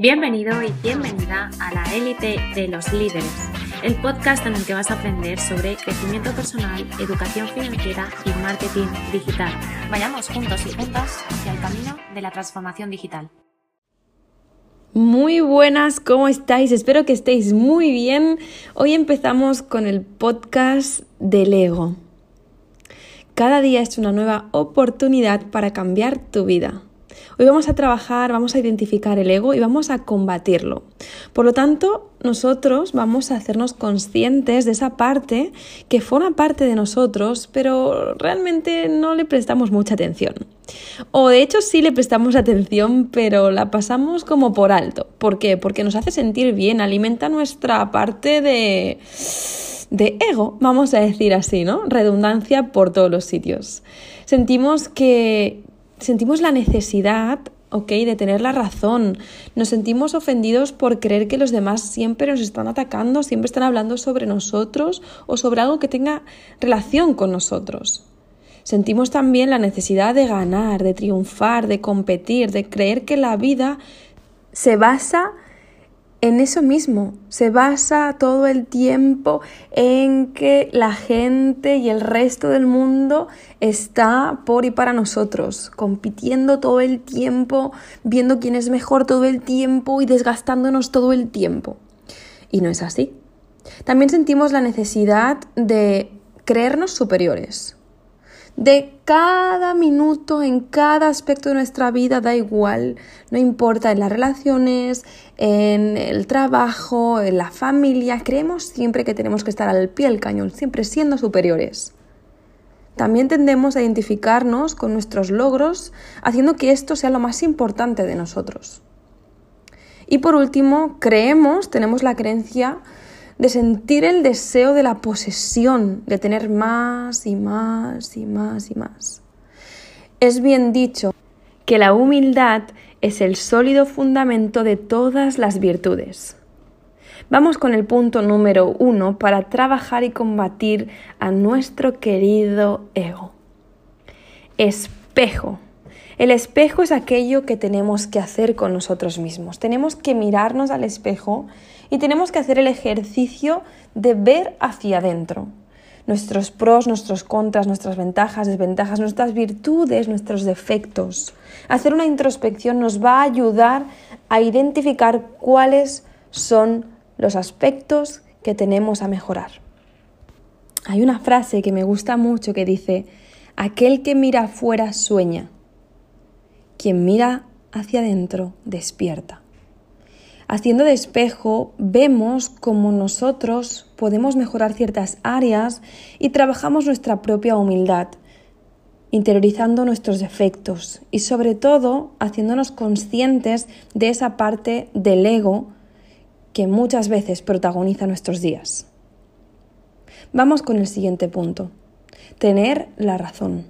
Bienvenido y bienvenida a la élite de los líderes, el podcast en el que vas a aprender sobre crecimiento personal, educación financiera y marketing digital. Vayamos juntos y juntas hacia el camino de la transformación digital. Muy buenas, ¿cómo estáis? Espero que estéis muy bien. Hoy empezamos con el podcast del ego. Cada día es una nueva oportunidad para cambiar tu vida. Hoy vamos a trabajar, vamos a identificar el ego y vamos a combatirlo. Por lo tanto, nosotros vamos a hacernos conscientes de esa parte que forma parte de nosotros, pero realmente no le prestamos mucha atención. O de hecho sí le prestamos atención, pero la pasamos como por alto. ¿Por qué? Porque nos hace sentir bien, alimenta nuestra parte de de ego, vamos a decir así, ¿no? Redundancia por todos los sitios. Sentimos que, sentimos la necesidad, ¿ok? De tener la razón. Nos sentimos ofendidos por creer que los demás siempre nos están atacando, siempre están hablando sobre nosotros o sobre algo que tenga relación con nosotros. Sentimos también la necesidad de ganar, de triunfar, de competir, de creer que la vida se basa en eso mismo. Se basa todo el tiempo en que la gente y el resto del mundo está por y para nosotros, compitiendo todo el tiempo, viendo quién es mejor todo el tiempo y desgastándonos todo el tiempo. Y no es así. También sentimos la necesidad de creernos superiores, de cada minuto, en cada aspecto de nuestra vida, da igual, no importa en las relaciones, en el trabajo, en la familia, creemos siempre que tenemos que estar al pie del cañón, siempre siendo superiores. También tendemos a identificarnos con nuestros logros, haciendo que esto sea lo más importante de nosotros. Y por último, creemos, tenemos la creencia de sentir el deseo de la posesión, de tener más y más y más y más. Es bien dicho que la humildad es el sólido fundamento de todas las virtudes. Vamos con el punto número uno para trabajar y combatir a nuestro querido ego. Espejo. El espejo es aquello que tenemos que hacer con nosotros mismos. Tenemos que mirarnos al espejo y tenemos que hacer el ejercicio de ver hacia adentro. Nuestros pros, nuestros contras, nuestras ventajas, desventajas, nuestras virtudes, nuestros defectos. Hacer una introspección nos va a ayudar a identificar cuáles son los aspectos que tenemos a mejorar. Hay una frase que me gusta mucho que dice, aquel que mira afuera sueña, quien mira hacia adentro despierta. Haciendo de espejo vemos cómo nosotros podemos mejorar ciertas áreas y trabajamos nuestra propia humildad, interiorizando nuestros defectos y sobre todo haciéndonos conscientes de esa parte del ego que muchas veces protagoniza nuestros días. Vamos con el siguiente punto. Tener la razón.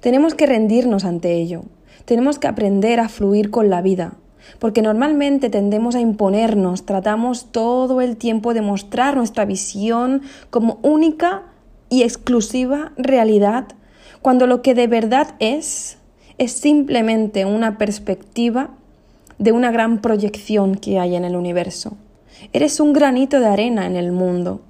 Tenemos que rendirnos ante ello, tenemos que aprender a fluir con la vida, porque normalmente tendemos a imponernos, tratamos todo el tiempo de mostrar nuestra visión como única y exclusiva realidad, cuando lo que de verdad es es simplemente una perspectiva de una gran proyección que hay en el universo. Eres un granito de arena en el mundo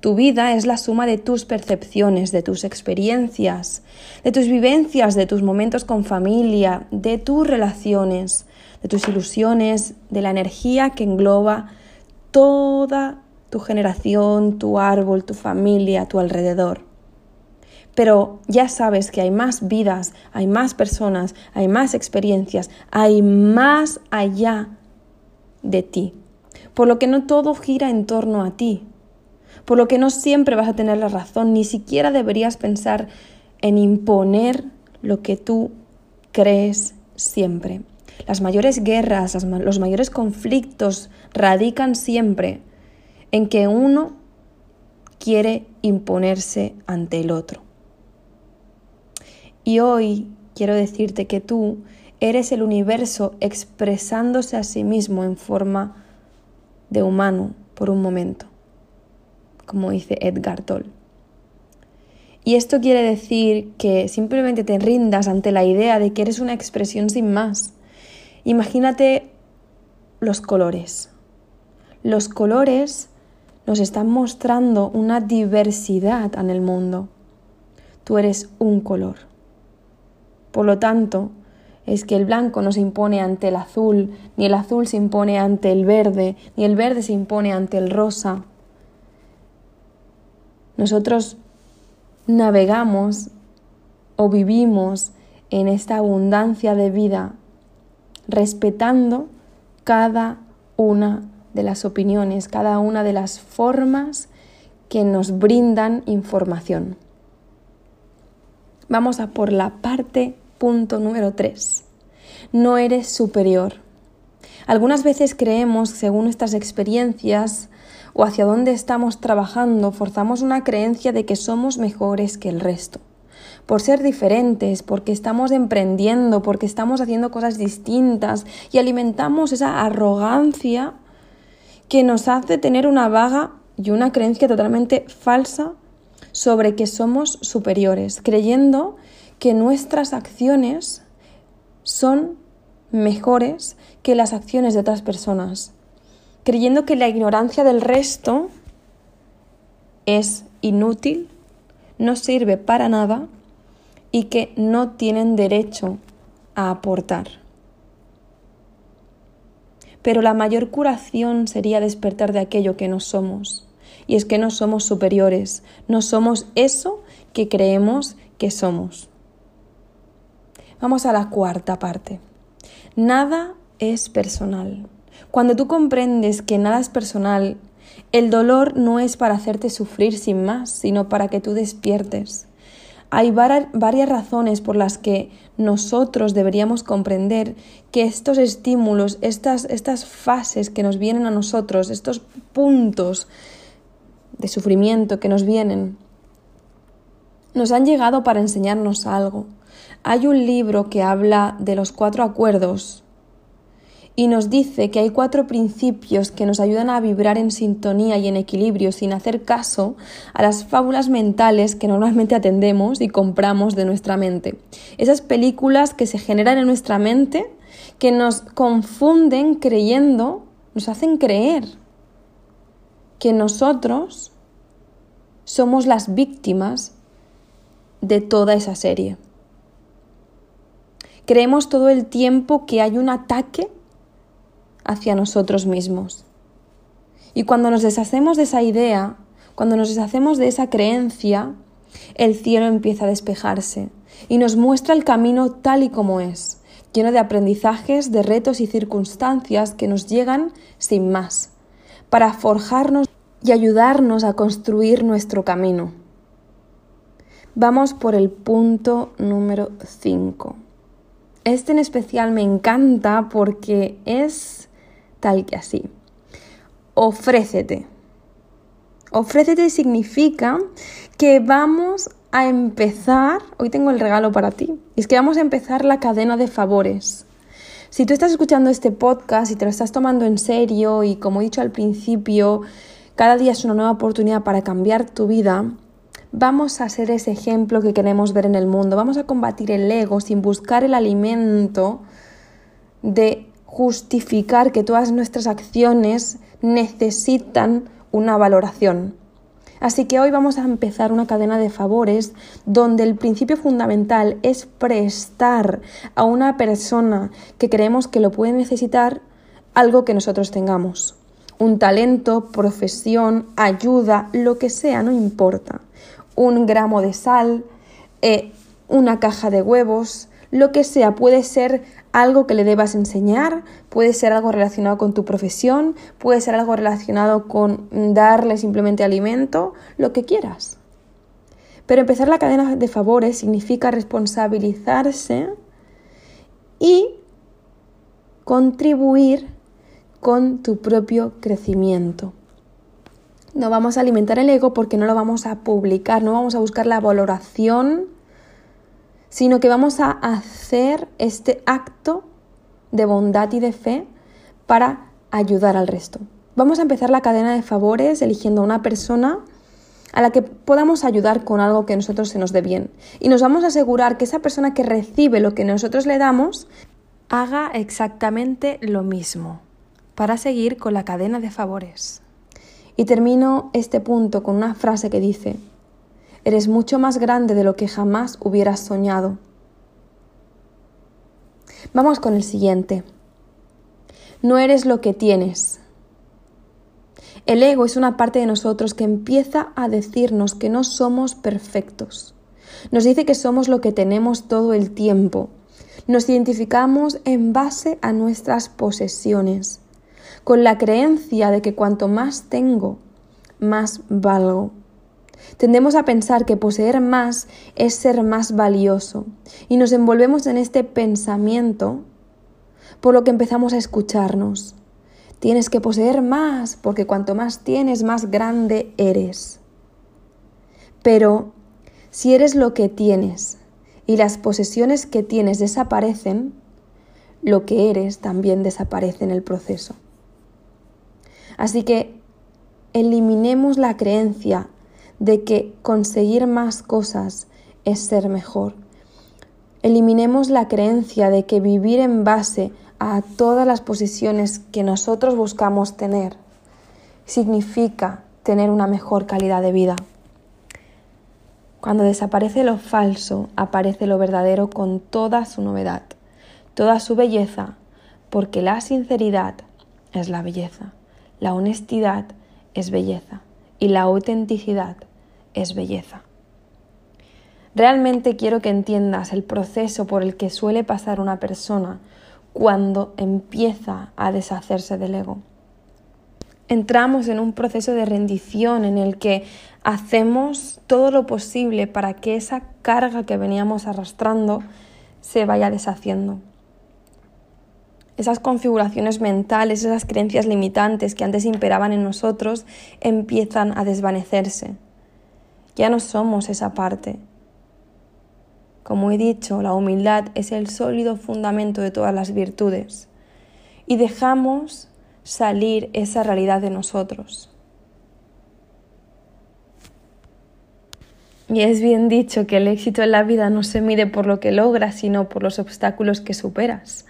tu vida es la suma de tus percepciones, de tus experiencias, de tus vivencias, de tus momentos con familia, de tus relaciones, de tus ilusiones, de la energía que engloba toda tu generación, tu árbol, tu familia, tu alrededor. Pero ya sabes que hay más vidas, hay más personas, hay más experiencias, hay más allá de ti. Por lo que no todo gira en torno a ti, por lo que no siempre vas a tener la razón, ni siquiera deberías pensar en imponer lo que tú crees siempre. Las mayores guerras, los mayores conflictos radican siempre en que uno quiere imponerse ante el otro. Y hoy quiero decirte que tú eres el universo expresándose a sí mismo en forma de humano por un momento como dice Edgar Toll. Y esto quiere decir que simplemente te rindas ante la idea de que eres una expresión sin más. Imagínate los colores. Los colores nos están mostrando una diversidad en el mundo. Tú eres un color. Por lo tanto, es que el blanco no se impone ante el azul, ni el azul se impone ante el verde, ni el verde se impone ante el rosa. Nosotros navegamos o vivimos en esta abundancia de vida respetando cada una de las opiniones, cada una de las formas que nos brindan información. Vamos a por la parte punto número 3. No eres superior. Algunas veces creemos, según nuestras experiencias o hacia dónde estamos trabajando, forzamos una creencia de que somos mejores que el resto por ser diferentes, porque estamos emprendiendo, porque estamos haciendo cosas distintas y alimentamos esa arrogancia que nos hace tener una vaga y una creencia totalmente falsa sobre que somos superiores, creyendo que nuestras acciones son mejores que las acciones de otras personas, creyendo que la ignorancia del resto es inútil, no sirve para nada y que no tienen derecho a aportar. Pero la mayor curación sería despertar de aquello que no somos. Y es que no somos superiores, no somos eso que creemos que somos. Vamos a la cuarta parte. Nada es personal. Cuando tú comprendes que nada es personal, el dolor no es para hacerte sufrir sin más, sino para que tú despiertes. Hay varias razones por las que nosotros deberíamos comprender que estos estímulos, estas, estas fases que nos vienen a nosotros, estos puntos de sufrimiento que nos vienen, nos han llegado para enseñarnos algo. Hay un libro que habla de los cuatro acuerdos y nos dice que hay cuatro principios que nos ayudan a vibrar en sintonía y en equilibrio sin hacer caso a las fábulas mentales que normalmente atendemos y compramos de nuestra mente. Esas películas que se generan en nuestra mente que nos confunden creyendo, nos hacen creer que nosotros somos las víctimas de toda esa serie. Creemos todo el tiempo que hay un ataque hacia nosotros mismos. Y cuando nos deshacemos de esa idea, cuando nos deshacemos de esa creencia, el cielo empieza a despejarse y nos muestra el camino tal y como es, lleno de aprendizajes, de retos y circunstancias que nos llegan sin más, para forjarnos y ayudarnos a construir nuestro camino. Vamos por el punto número 5. Este en especial me encanta porque es tal que así. Ofrécete. Ofrécete significa que vamos a empezar, hoy tengo el regalo para ti, es que vamos a empezar la cadena de favores. Si tú estás escuchando este podcast y te lo estás tomando en serio y como he dicho al principio, cada día es una nueva oportunidad para cambiar tu vida, vamos a ser ese ejemplo que queremos ver en el mundo, vamos a combatir el ego sin buscar el alimento de justificar que todas nuestras acciones necesitan una valoración. Así que hoy vamos a empezar una cadena de favores donde el principio fundamental es prestar a una persona que creemos que lo puede necesitar algo que nosotros tengamos. Un talento, profesión, ayuda, lo que sea, no importa. Un gramo de sal, eh, una caja de huevos, lo que sea, puede ser algo que le debas enseñar, puede ser algo relacionado con tu profesión, puede ser algo relacionado con darle simplemente alimento, lo que quieras. Pero empezar la cadena de favores significa responsabilizarse y contribuir con tu propio crecimiento. No vamos a alimentar el ego porque no lo vamos a publicar, no vamos a buscar la valoración sino que vamos a hacer este acto de bondad y de fe para ayudar al resto. Vamos a empezar la cadena de favores eligiendo a una persona a la que podamos ayudar con algo que a nosotros se nos dé bien. Y nos vamos a asegurar que esa persona que recibe lo que nosotros le damos haga exactamente lo mismo. para seguir con la cadena de favores. Y termino este punto con una frase que dice, Eres mucho más grande de lo que jamás hubieras soñado. Vamos con el siguiente. No eres lo que tienes. El ego es una parte de nosotros que empieza a decirnos que no somos perfectos. Nos dice que somos lo que tenemos todo el tiempo. Nos identificamos en base a nuestras posesiones con la creencia de que cuanto más tengo, más valgo. Tendemos a pensar que poseer más es ser más valioso y nos envolvemos en este pensamiento por lo que empezamos a escucharnos. Tienes que poseer más porque cuanto más tienes, más grande eres. Pero si eres lo que tienes y las posesiones que tienes desaparecen, lo que eres también desaparece en el proceso. Así que eliminemos la creencia de que conseguir más cosas es ser mejor. Eliminemos la creencia de que vivir en base a todas las posiciones que nosotros buscamos tener significa tener una mejor calidad de vida. Cuando desaparece lo falso, aparece lo verdadero con toda su novedad, toda su belleza, porque la sinceridad es la belleza. La honestidad es belleza y la autenticidad es belleza. Realmente quiero que entiendas el proceso por el que suele pasar una persona cuando empieza a deshacerse del ego. Entramos en un proceso de rendición en el que hacemos todo lo posible para que esa carga que veníamos arrastrando se vaya deshaciendo esas configuraciones mentales, esas creencias limitantes que antes imperaban en nosotros, empiezan a desvanecerse. Ya no somos esa parte. Como he dicho, la humildad es el sólido fundamento de todas las virtudes y dejamos salir esa realidad de nosotros. Y es bien dicho que el éxito en la vida no se mide por lo que logras, sino por los obstáculos que superas.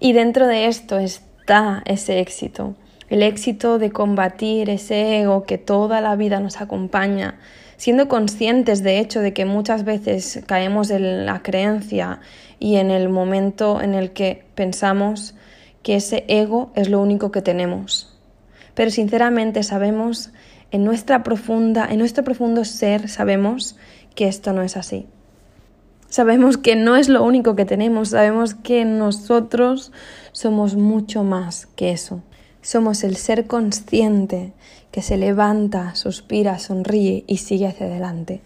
Y dentro de esto está ese éxito, el éxito de combatir ese ego que toda la vida nos acompaña, siendo conscientes de hecho de que muchas veces caemos en la creencia y en el momento en el que pensamos que ese ego es lo único que tenemos. Pero sinceramente sabemos en nuestra profunda, en nuestro profundo ser sabemos que esto no es así. Sabemos que no es lo único que tenemos, sabemos que nosotros somos mucho más que eso. Somos el ser consciente que se levanta, suspira, sonríe y sigue hacia adelante.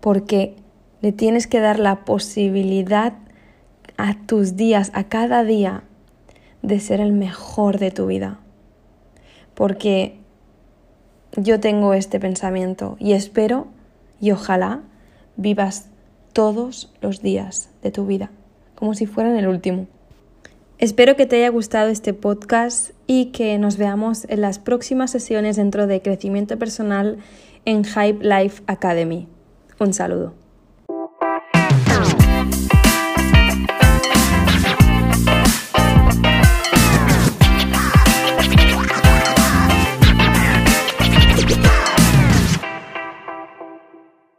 Porque le tienes que dar la posibilidad a tus días, a cada día, de ser el mejor de tu vida. Porque yo tengo este pensamiento y espero y ojalá vivas todos los días de tu vida, como si fueran el último. Espero que te haya gustado este podcast y que nos veamos en las próximas sesiones dentro de crecimiento personal en Hype Life Academy. Un saludo.